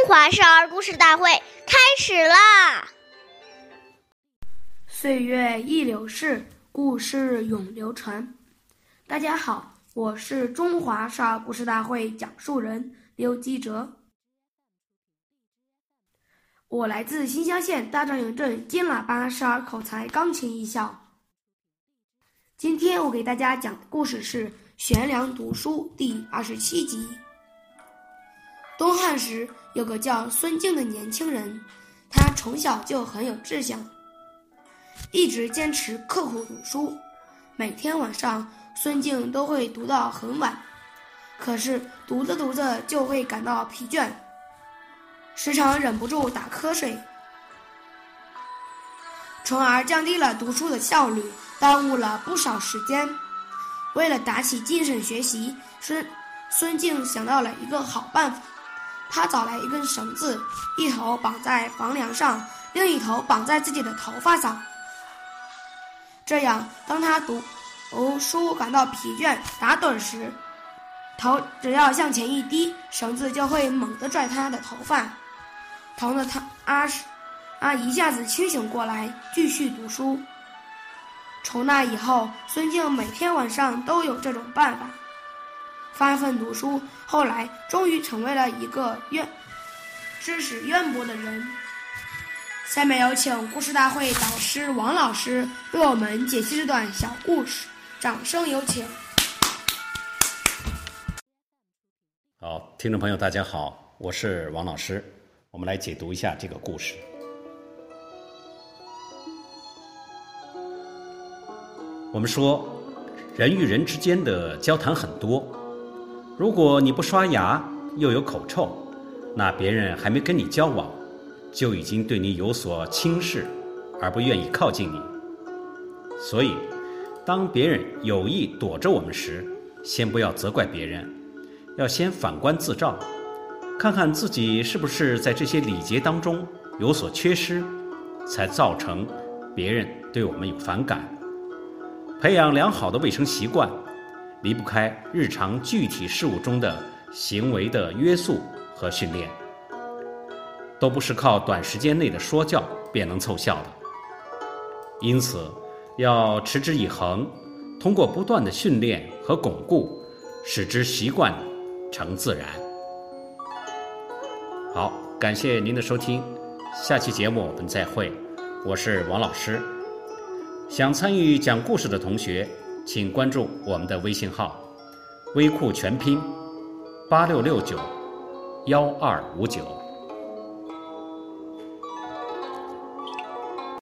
中华少儿故事大会开始啦！岁月易流逝，故事永流传。大家好，我是中华少儿故事大会讲述人刘基哲。我来自新乡县大张营镇金喇叭少儿口才钢琴艺校。今天我给大家讲的故事是《悬梁读书》第二十七集。东汉时，有个叫孙敬的年轻人，他从小就很有志向，一直坚持刻苦读书。每天晚上，孙敬都会读到很晚，可是读着读着就会感到疲倦，时常忍不住打瞌睡，从而降低了读书的效率，耽误了不少时间。为了打起精神学习，孙孙敬想到了一个好办法。他找来一根绳子，一头绑在房梁上，另一头绑在自己的头发上。这样，当他读读书感到疲倦、打盹时，头只要向前一低，绳子就会猛地拽他的头发，疼得他啊啊一下子清醒过来，继续读书。从那以后，孙静每天晚上都有这种办法。发奋读书，后来终于成为了一个渊知识渊博的人。下面有请故事大会导师王老师为我们解析这段小故事，掌声有请。好，听众朋友，大家好，我是王老师，我们来解读一下这个故事。我们说，人与人之间的交谈很多。如果你不刷牙，又有口臭，那别人还没跟你交往，就已经对你有所轻视，而不愿意靠近你。所以，当别人有意躲着我们时，先不要责怪别人，要先反观自照，看看自己是不是在这些礼节当中有所缺失，才造成别人对我们有反感。培养良好的卫生习惯。离不开日常具体事务中的行为的约束和训练，都不是靠短时间内的说教便能凑效的。因此，要持之以恒，通过不断的训练和巩固，使之习惯成自然。好，感谢您的收听，下期节目我们再会。我是王老师，想参与讲故事的同学。请关注我们的微信号“微库全拼八六六九幺二五九”。